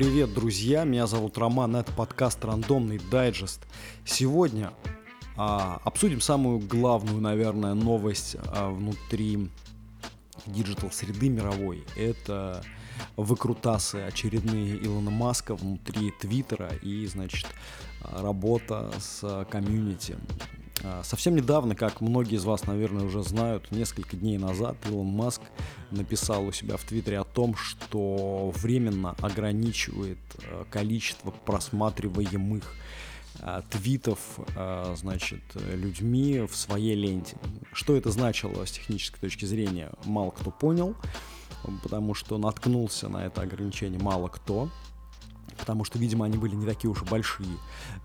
привет, друзья! Меня зовут Роман, это подкаст «Рандомный дайджест». Сегодня а, обсудим самую главную, наверное, новость а, внутри диджитал-среды мировой. Это выкрутасы очередные Илона Маска внутри Твиттера и, значит, работа с комьюнити. А, совсем недавно, как многие из вас, наверное, уже знают, несколько дней назад Илон Маск написал у себя в Твиттере о том, что временно ограничивает а, количество просматриваемых а, твитов, значит, людьми в своей ленте. Что это значило с технической точки зрения, мало кто понял, потому что наткнулся на это ограничение мало кто потому что, видимо, они были не такие уж большие.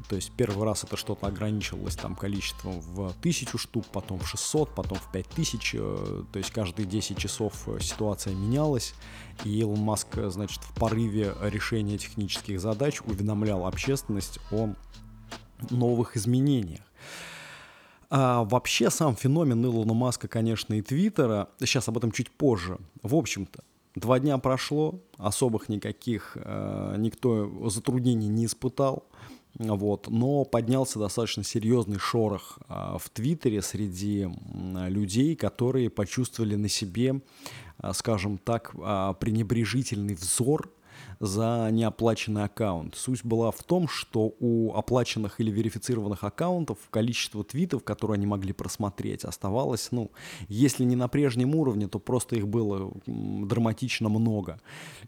То есть первый раз это что-то ограничивалось там количеством в тысячу штук, потом в 600, потом в 5000, э, то есть каждые 10 часов э, ситуация менялась, и Илон Маск, э, значит, в порыве решения технических задач уведомлял общественность о новых изменениях. А вообще сам феномен Илона Маска, конечно, и Твиттера, сейчас об этом чуть позже, в общем-то, Два дня прошло, особых никаких э, никто затруднений не испытал. Вот, но поднялся достаточно серьезный шорох э, в Твиттере среди людей, которые почувствовали на себе, э, скажем так, э, пренебрежительный взор за неоплаченный аккаунт. Суть была в том, что у оплаченных или верифицированных аккаунтов количество твитов, которые они могли просмотреть, оставалось, ну, если не на прежнем уровне, то просто их было драматично много.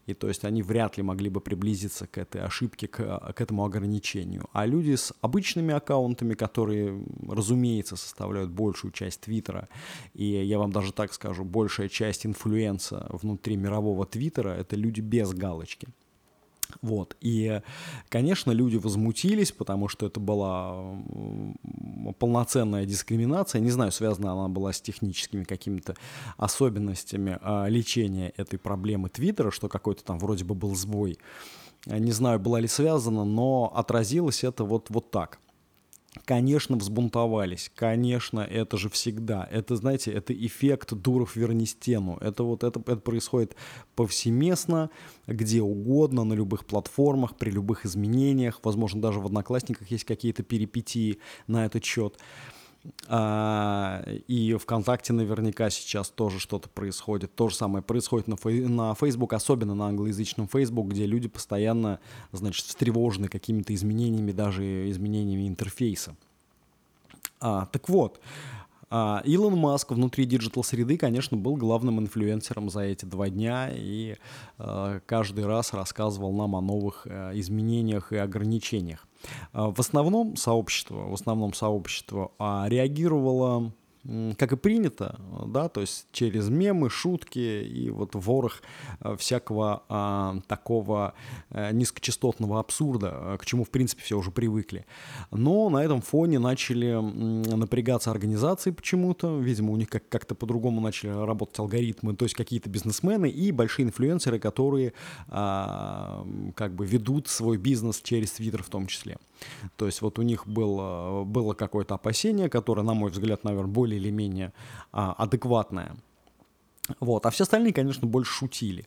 И то есть они вряд ли могли бы приблизиться к этой ошибке, к, к этому ограничению. А люди с обычными аккаунтами, которые, разумеется, составляют большую часть твиттера, и я вам даже так скажу, большая часть инфлюенса внутри мирового твиттера, это люди без галочки. Вот. И, конечно, люди возмутились, потому что это была полноценная дискриминация. Не знаю, связана она была с техническими какими-то особенностями а, лечения этой проблемы Твиттера, что какой-то там вроде бы был сбой. Не знаю, была ли связана, но отразилось это вот, вот так – Конечно, взбунтовались, конечно, это же всегда. Это, знаете, это эффект Дуров верни стену. Это вот это, это происходит повсеместно, где угодно, на любых платформах, при любых изменениях. Возможно, даже в Одноклассниках есть какие-то перипетии на этот счет. А, и ВКонтакте наверняка сейчас тоже что-то происходит. То же самое происходит на, фей- на Facebook, особенно на англоязычном Facebook, где люди постоянно, значит, встревожены какими-то изменениями, даже изменениями интерфейса. А, так вот, а, Илон Маск внутри диджитал-среды, конечно, был главным инфлюенсером за эти два дня и а, каждый раз рассказывал нам о новых а, изменениях и ограничениях. А, в основном сообщество, в основном сообщество реагировало как и принято, да, то есть через мемы, шутки и вот ворох э, всякого а, такого а, низкочастотного абсурда, э, к чему, в принципе, все уже привыкли. Но на этом фоне начали напрягаться организации почему-то, видимо, у них как- как-то по-другому начали работать алгоритмы, то есть какие-то бизнесмены и большие инфлюенсеры, которые а, как бы ведут свой бизнес через Твиттер в том числе. То есть вот у них было, было какое-то опасение, которое, на мой взгляд, наверное, более или менее а, адекватное. Вот, а все остальные, конечно, больше шутили.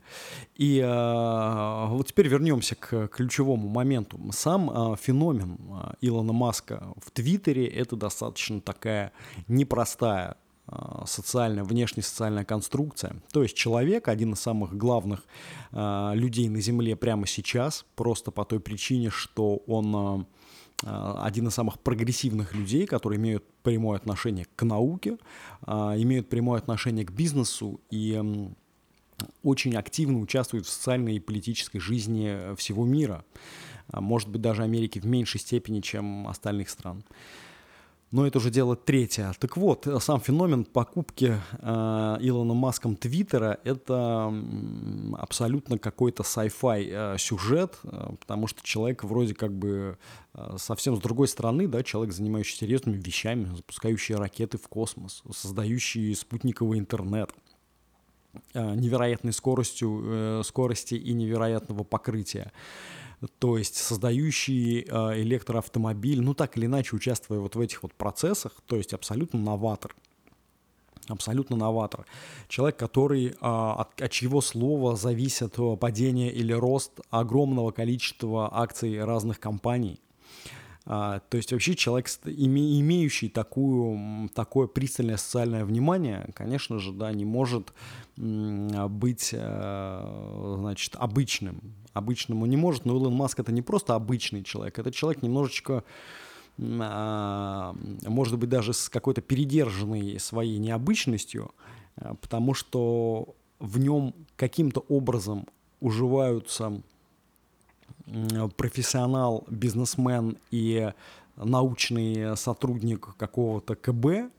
И э, вот теперь вернемся к ключевому моменту. Сам э, феномен э, Илона Маска в Твиттере это достаточно такая непростая социальная, внешне социальная конструкция. То есть человек, один из самых главных э, людей на Земле прямо сейчас, просто по той причине, что он э, один из самых прогрессивных людей, которые имеют прямое отношение к науке, э, имеют прямое отношение к бизнесу и очень активно участвуют в социальной и политической жизни всего мира. Может быть, даже Америки в меньшей степени, чем остальных стран. Но это уже дело третье. Так вот, сам феномен покупки э, Илоном Маском Твиттера — это абсолютно какой-то sci-fi э, сюжет, э, потому что человек вроде как бы э, совсем с другой стороны, да, человек, занимающийся серьезными вещами, запускающий ракеты в космос, создающий спутниковый интернет э, невероятной скоростью, э, скорости и невероятного покрытия то есть создающий э, электроавтомобиль, ну так или иначе участвуя вот в этих вот процессах, то есть абсолютно новатор. абсолютно новатор. Человек, который, а, от, от чьего слова зависит падение или рост огромного количества акций разных компаний. А, то есть вообще человек, име, имеющий такую, такое пристальное социальное внимание, конечно же, да, не может быть, э, значит, обычным. Обычным он не может, но Илон Маск это не просто обычный человек, это человек немножечко а, может быть, даже с какой-то передержанной своей необычностью, а, потому что в нем каким-то образом уживаются профессионал, бизнесмен и научный сотрудник какого-то КБ,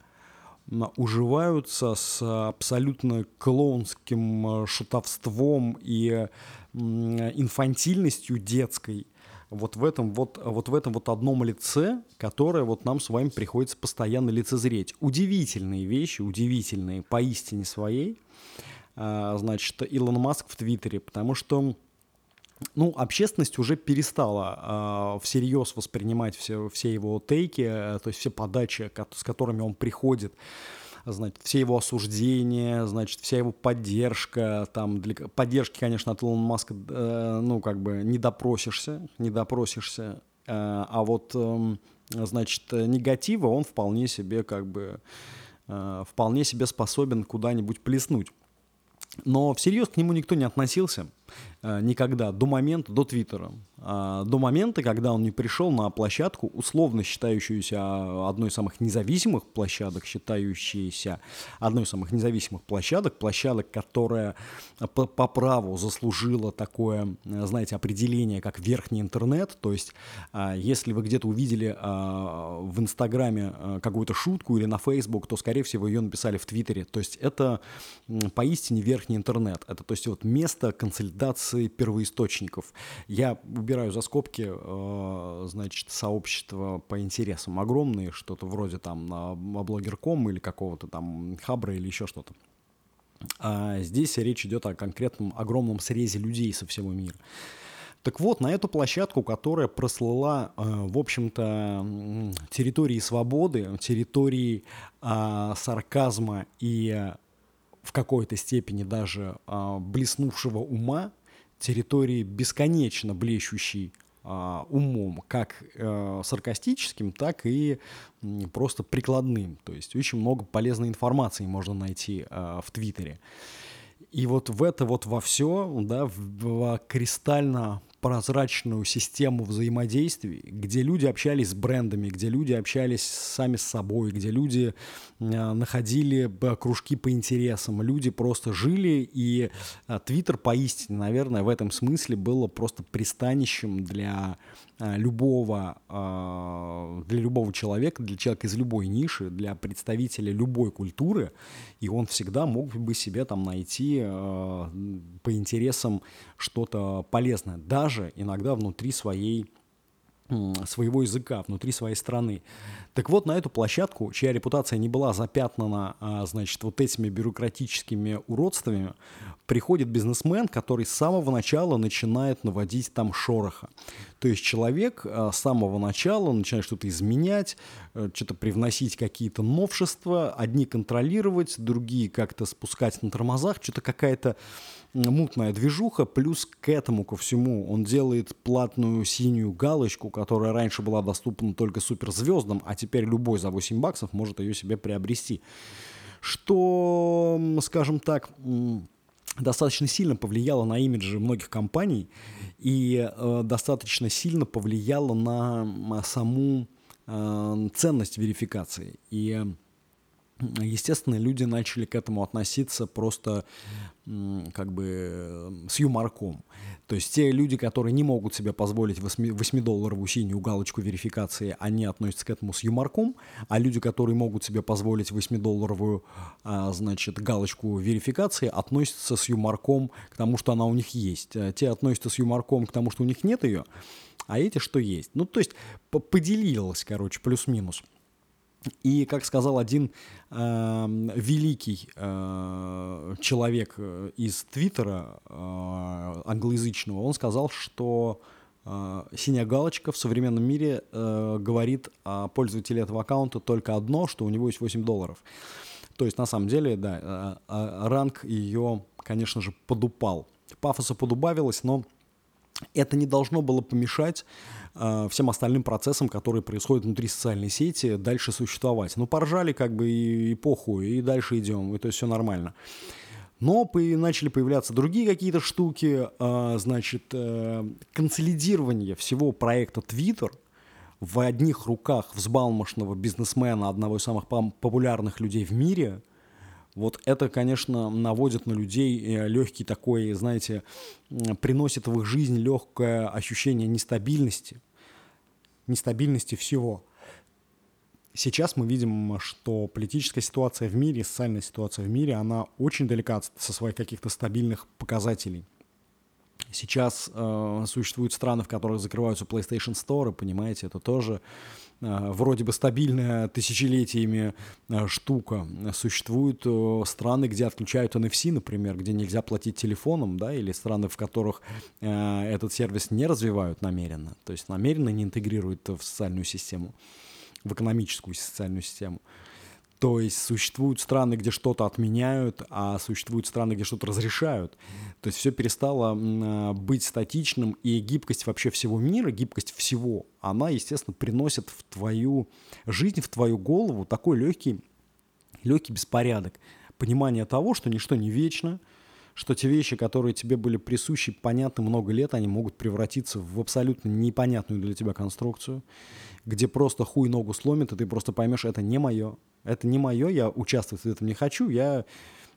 уживаются с абсолютно клоунским шутовством и инфантильностью детской вот в этом вот, вот в этом вот одном лице, которое вот нам с вами приходится постоянно лицезреть. Удивительные вещи, удивительные поистине своей, а, значит, Илон Маск в Твиттере, потому что ну, общественность уже перестала э, всерьез воспринимать все, все его тейки, э, то есть все подачи, с которыми он приходит значит, все его осуждения, значит, вся его поддержка, там, для поддержки, конечно, от Илона Маска, э, ну, как бы не допросишься, не допросишься, э, а вот, э, значит, негатива он вполне себе, как бы, э, вполне себе способен куда-нибудь плеснуть. Но всерьез к нему никто не относился э, никогда, до момента, до Твиттера. А, до момента, когда он не пришел на площадку, условно считающуюся а, одной из самых независимых площадок, считающейся одной из самых независимых площадок, площадок, которая по, по праву заслужила такое, знаете, определение, как верхний интернет. То есть, а, если вы где-то увидели в Инстаграме какую-то шутку или на Фейсбук, то, скорее всего, ее написали в Твиттере. То есть, это поистине верхний интернет. Это, то есть, вот место консолидации первоисточников. Я убираю за скобки, э, значит, сообщества по интересам огромные, что-то вроде там блогерком или какого-то там хабра или еще что-то. А здесь речь идет о конкретном огромном срезе людей со всего мира. Так вот, на эту площадку, которая прослыла, э, в общем-то, территории свободы, территории э, сарказма и в какой-то степени даже э, блеснувшего ума, территории бесконечно блещущей а, умом, как э, саркастическим, так и просто прикладным. То есть очень много полезной информации можно найти э, в Твиттере. И вот в это вот во все, да, в, в кристально прозрачную систему взаимодействий, где люди общались с брендами, где люди общались сами с собой, где люди э, находили кружки по интересам, люди просто жили, и э, Твиттер поистине, наверное, в этом смысле было просто пристанищем для э, любого, для любого человека, для человека из любой ниши, для представителя любой культуры, и он всегда мог бы себе там найти по интересам что-то полезное, даже иногда внутри своей своего языка, внутри своей страны. Так вот, на эту площадку, чья репутация не была запятнана, а, значит, вот этими бюрократическими уродствами, приходит бизнесмен, который с самого начала начинает наводить там шороха. То есть человек а, с самого начала начинает что-то изменять, э, что-то привносить какие-то новшества, одни контролировать, другие как-то спускать на тормозах, что-то какая-то мутная движуха, плюс к этому, ко всему, он делает платную синюю галочку, которая раньше была доступна только суперзвездам, а теперь любой за 8 баксов может ее себе приобрести. Что, скажем так, достаточно сильно повлияло на имиджи многих компаний и э, достаточно сильно повлияло на саму э, ценность верификации. И естественно, люди начали к этому относиться просто как бы с юморком. То есть те люди, которые не могут себе позволить 8-долларовую синюю галочку верификации, они относятся к этому с юморком, а люди, которые могут себе позволить 8-долларовую, а, значит, галочку верификации, относятся с юморком к тому, что она у них есть. А те относятся с юморком к тому, что у них нет ее, а эти, что есть. Ну, то есть поделилось, короче, плюс-минус. И, как сказал один э, великий э, человек из Твиттера э, англоязычного, он сказал, что э, синяя галочка в современном мире э, говорит о пользователе этого аккаунта только одно, что у него есть 8 долларов. То есть, на самом деле, да, а, а, ранг ее, конечно же, подупал. Пафоса подубавилось, но это не должно было помешать э, всем остальным процессам, которые происходят внутри социальной сети, дальше существовать. Ну, поржали как бы и, и похуй, и дальше идем, и то есть все нормально. Но по начали появляться другие какие-то штуки, э, значит, э, консолидирование всего проекта Twitter в одних руках взбалмошного бизнесмена, одного из самых популярных людей в мире – вот это, конечно, наводит на людей э, легкий такой, знаете, приносит в их жизнь легкое ощущение нестабильности, нестабильности всего. Сейчас мы видим, что политическая ситуация в мире, социальная ситуация в мире, она очень далека со своих каких-то стабильных показателей. Сейчас э, существуют страны, в которых закрываются PlayStation Store, понимаете, это тоже э, вроде бы стабильная тысячелетиями э, штука. Существуют э, страны, где отключают NFC, например, где нельзя платить телефоном, да, или страны, в которых э, этот сервис не развивают намеренно, то есть намеренно не интегрируют в социальную систему, в экономическую социальную систему. То есть существуют страны, где что-то отменяют, а существуют страны, где что-то разрешают. То есть все перестало а, быть статичным, и гибкость вообще всего мира, гибкость всего, она, естественно, приносит в твою жизнь, в твою голову такой легкий, легкий беспорядок. Понимание того, что ничто не вечно, что те вещи, которые тебе были присущи, понятны много лет, они могут превратиться в абсолютно непонятную для тебя конструкцию, где просто хуй ногу сломит, и ты просто поймешь, это не мое, это не мое, я участвовать в этом не хочу, я,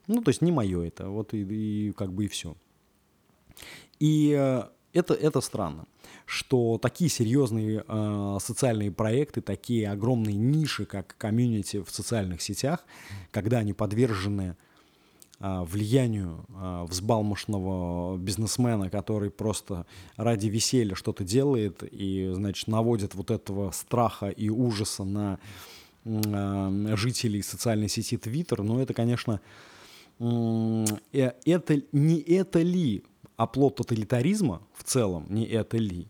ну, то есть не мое это, вот и, и как бы и все. И э, это, это странно, что такие серьезные э, социальные проекты, такие огромные ниши, как комьюнити в социальных сетях, когда они подвержены э, влиянию э, взбалмошного бизнесмена, который просто ради веселья что-то делает и, значит, наводит вот этого страха и ужаса на жителей социальной сети Twitter, но это, конечно, э, это не это ли оплот тоталитаризма в целом, не это ли,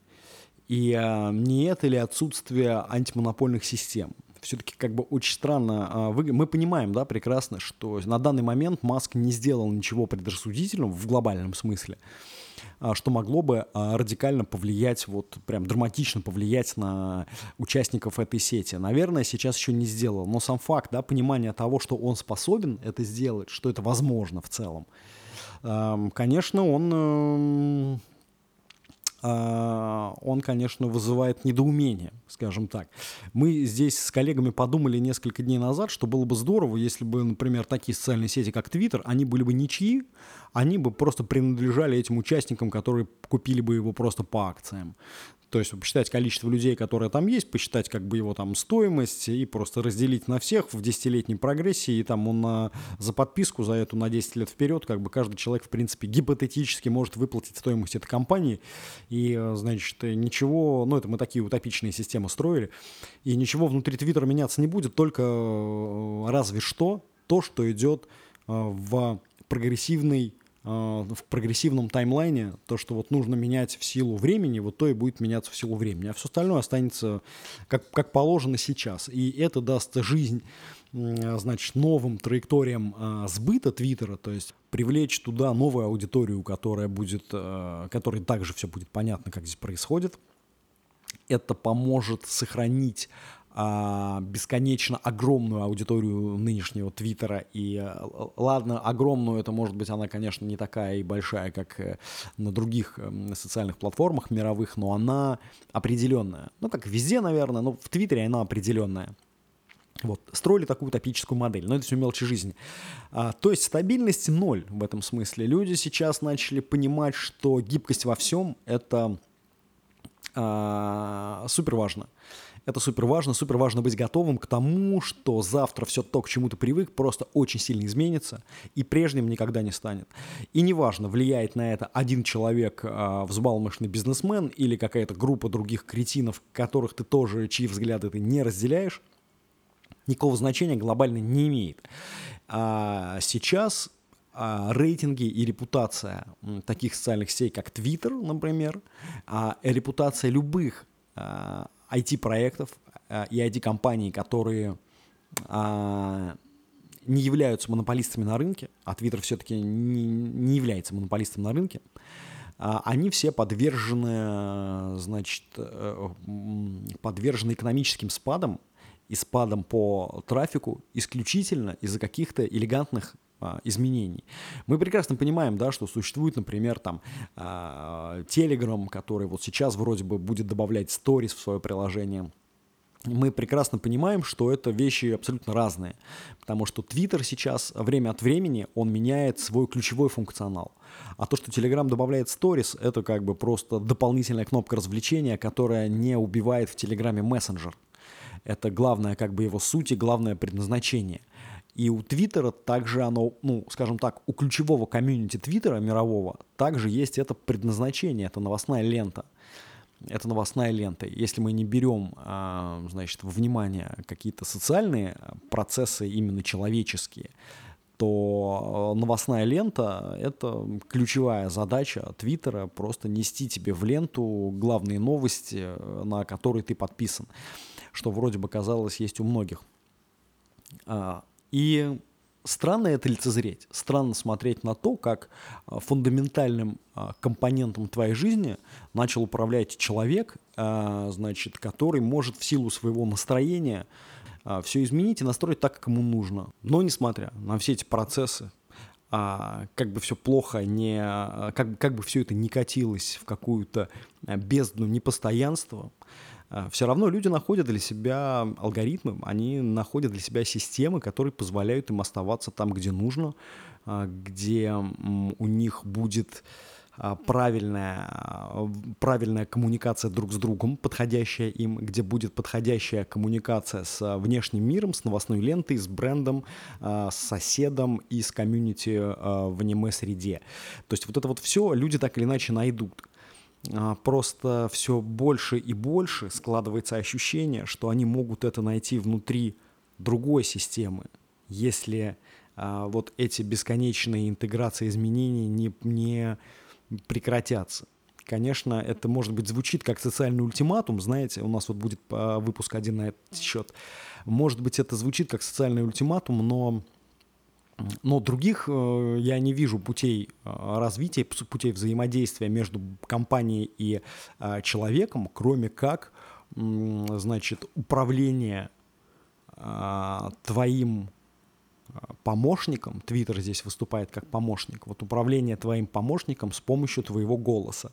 и э, не это ли отсутствие антимонопольных систем. Все-таки как бы очень странно. Мы понимаем, да, прекрасно, что на данный момент Маск не сделал ничего предрассудительного в глобальном смысле. А, что могло бы а, радикально повлиять, вот прям драматично повлиять на участников этой сети. Наверное, сейчас еще не сделал, но сам факт, да, понимание того, что он способен это сделать, что это возможно в целом, конечно, он эм, он, конечно, вызывает недоумение, скажем так. Мы здесь с коллегами подумали несколько дней назад, что было бы здорово, если бы, например, такие социальные сети, как Twitter, они были бы ничьи, они бы просто принадлежали этим участникам, которые купили бы его просто по акциям. То есть посчитать количество людей, которые там есть, посчитать как бы его там стоимость и просто разделить на всех в десятилетней прогрессии, и там он на, за подписку за эту на 10 лет вперед, как бы каждый человек, в принципе, гипотетически может выплатить стоимость этой компании, и, значит, ничего, ну это мы такие утопичные системы строили, и ничего внутри Твиттера меняться не будет, только э, разве что то, что идет э, в прогрессивный в прогрессивном таймлайне то, что вот нужно менять в силу времени, вот то и будет меняться в силу времени, а все остальное останется как, как положено сейчас. И это даст жизнь значит, новым траекториям а, сбыта Твиттера, то есть привлечь туда новую аудиторию, которая будет, а, которой также все будет понятно, как здесь происходит. Это поможет сохранить бесконечно огромную аудиторию нынешнего Твиттера. И э, ладно, огромную, это может быть она, конечно, не такая и большая, как э, на других эм, социальных платформах мировых, но она определенная. Ну, как везде, наверное, но в Твиттере она определенная. Вот, строили такую утопическую модель, но это все мелочи жизни. А, то есть стабильность ноль в этом смысле. Люди сейчас начали понимать, что гибкость во всем — это а, супер важно. Это супер важно. Супер важно быть готовым к тому, что завтра все то, к чему ты привык, просто очень сильно изменится и прежним никогда не станет. И неважно, влияет на это один человек, э, взбалмошный бизнесмен или какая-то группа других кретинов, которых ты тоже, чьи взгляды ты не разделяешь, никакого значения глобально не имеет. А сейчас а, рейтинги и репутация таких социальных сетей, как Twitter, например, а репутация любых IT-проектов э, и IT-компаний, которые а, не являются монополистами на рынке, а Twitter все-таки не, не является монополистом на рынке, а, они все подвержены, значит, э, подвержены экономическим спадам и спадом по трафику исключительно из-за каких-то элегантных изменений. Мы прекрасно понимаем, да, что существует, например, там а, Telegram, который вот сейчас вроде бы будет добавлять сторис в свое приложение. Мы прекрасно понимаем, что это вещи абсолютно разные, потому что Twitter сейчас время от времени он меняет свой ключевой функционал. А то, что Telegram добавляет Stories, это как бы просто дополнительная кнопка развлечения, которая не убивает в Телеграме мессенджер. Это главное как бы его суть и главное предназначение – и у Твиттера также оно, ну, скажем так, у ключевого комьюнити Твиттера мирового также есть это предназначение, это новостная лента. Это новостная лента. Если мы не берем, а, значит, во внимание какие-то социальные процессы, именно человеческие, то новостная лента — это ключевая задача Твиттера, просто нести тебе в ленту главные новости, на которые ты подписан, что вроде бы казалось есть у многих. И странно это лицезреть, странно смотреть на то, как а, фундаментальным а, компонентом твоей жизни начал управлять человек, а, значит, который может в силу своего настроения все изменить и настроить так, как ему нужно. Но несмотря на все эти процессы, как бы все плохо не, как, как бы все это не катилось в какую-то бездну непостоянства, все равно люди находят для себя алгоритмы, они находят для себя системы, которые позволяют им оставаться там, где нужно, а, где у них будет а, правильная, правильная коммуникация друг с другом, подходящая им, где будет подходящая коммуникация с внешним миром, с новостной лентой, с брендом, с соседом и с комьюнити в аниме-среде. То есть вот это вот все люди так или иначе найдут. А, просто все больше и больше складывается ощущение, что они могут это найти внутри другой системы, если а, вот эти бесконечные интеграции изменений не, не прекратятся. Конечно, это, может быть, звучит как социальный ультиматум, знаете, у нас вот будет а, выпуск один на этот счет. Может быть, это звучит как социальный ультиматум, но но других э, я не вижу путей э, развития, путей взаимодействия между компанией и э, человеком, кроме как, значит, управление твоим помощником, Твиттер здесь выступает как помощник, вот управление твоим помощником с помощью твоего голоса.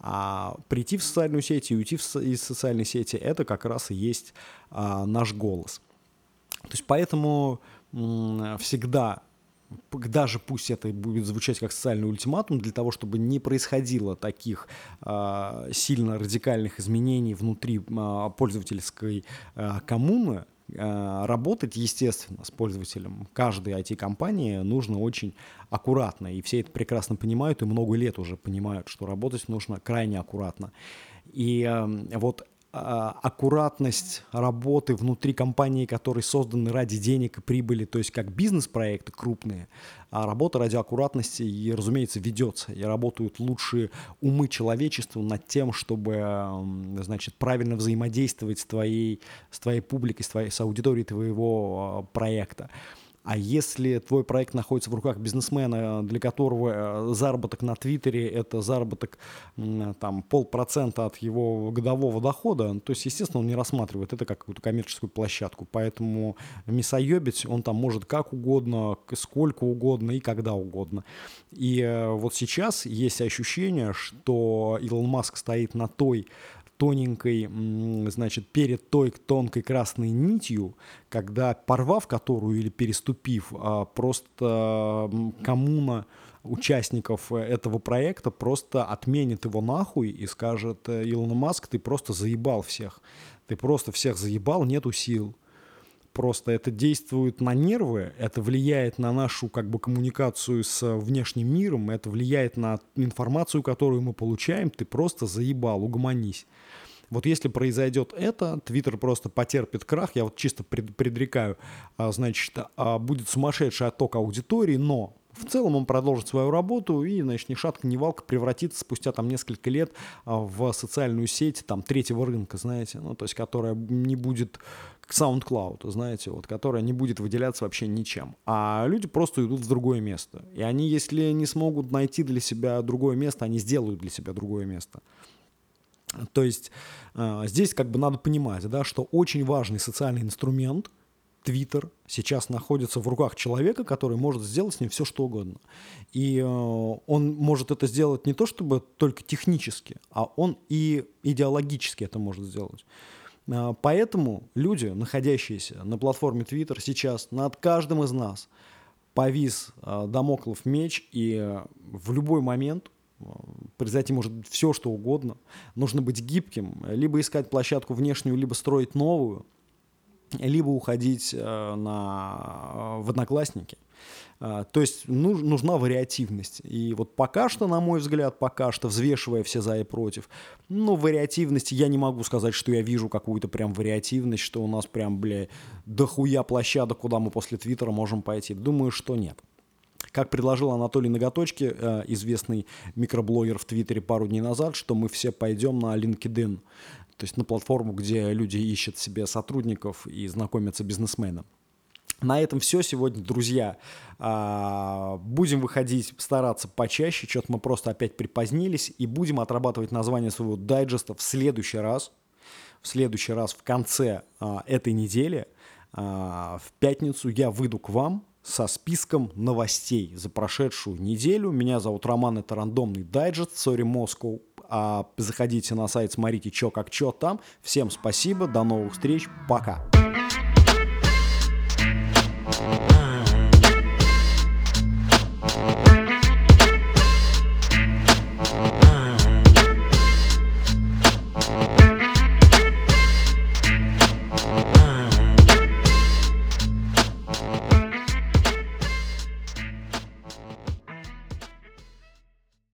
А прийти в социальную сеть и уйти из социальной сети, это как раз и есть наш голос. То есть поэтому всегда даже пусть это будет звучать как социальный ультиматум, для того, чтобы не происходило таких э, сильно радикальных изменений внутри э, пользовательской э, коммуны, работать, естественно, с пользователем каждой IT-компании нужно очень аккуратно. И все это прекрасно понимают, и много лет уже понимают, что работать нужно крайне аккуратно. И вот а, аккуратность работы внутри компании, которые созданы ради денег и прибыли, то есть как бизнес-проекты крупные, а работа ради аккуратности, и, разумеется, ведется. И работают лучшие умы человечества над тем, чтобы, значит, правильно взаимодействовать с твоей, с твоей публикой, с, твоей, с аудиторией твоего а, проекта. А если твой проект находится в руках бизнесмена, для которого э, заработок на Твиттере – это заработок там, полпроцента от его годового дохода, то есть, естественно, он не рассматривает это как какую-то коммерческую площадку. Поэтому мясоебить он там может как угодно, сколько угодно и когда угодно. И э, вот сейчас есть ощущение, что Илон Маск стоит на той тоненькой, значит, перед той тонкой красной нитью, когда порвав которую или переступив, а, просто коммуна участников э, этого проекта просто отменит его нахуй и скажет, «Э, Илон Маск, ты просто заебал всех. Ты просто всех заебал, нету сил. Просто это действует на нервы, это влияет на нашу как бы коммуникацию с внешним миром, это влияет на информацию, которую мы получаем. Ты просто заебал, угомонись. Вот если произойдет это, Твиттер просто потерпит крах, я вот чисто пред, предрекаю, а, значит, а, будет сумасшедший отток аудитории, но в целом он продолжит свою работу и, значит, ни шатка, ни валка превратится спустя там несколько лет а, в социальную сеть там третьего рынка, знаете, ну, то есть которая не будет к SoundCloud, знаете, вот, которая не будет выделяться вообще ничем. А люди просто идут в другое место. И они, если не смогут найти для себя другое место, они сделают для себя другое место. То есть э, здесь как бы надо понимать, да, что очень важный социальный инструмент – Твиттер сейчас находится в руках человека, который может сделать с ним все, что угодно. И э, он может это сделать не то чтобы только технически, а он и идеологически это может сделать. Э, поэтому люди, находящиеся на платформе Твиттер сейчас над каждым из нас повис э, домоклов меч, и э, в любой момент произойти может все, что угодно. Нужно быть гибким, либо искать площадку внешнюю, либо строить новую – либо уходить э, на, в одноклассники. Э, то есть ну, нужна вариативность. И вот пока что, на мой взгляд, пока что, взвешивая все за и против, ну, вариативности я не могу сказать, что я вижу какую-то прям вариативность, что у нас прям, бля, дохуя площадок, куда мы после Твиттера можем пойти. Думаю, что нет. Как предложил Анатолий Ноготочки, э, известный микроблогер в Твиттере пару дней назад, что мы все пойдем на LinkedIn то есть на платформу, где люди ищут себе сотрудников и знакомятся бизнесменам. На этом все сегодня, друзья. А, будем выходить, стараться почаще. Что-то мы просто опять припозднились. И будем отрабатывать название своего дайджеста в следующий раз. В следующий раз в конце а, этой недели. А, в пятницу я выйду к вам со списком новостей за прошедшую неделю. Меня зовут Роман, это рандомный дайджест, сори, Москва. А заходите на сайт, смотрите, что как чё там. Всем спасибо, до новых встреч. Пока.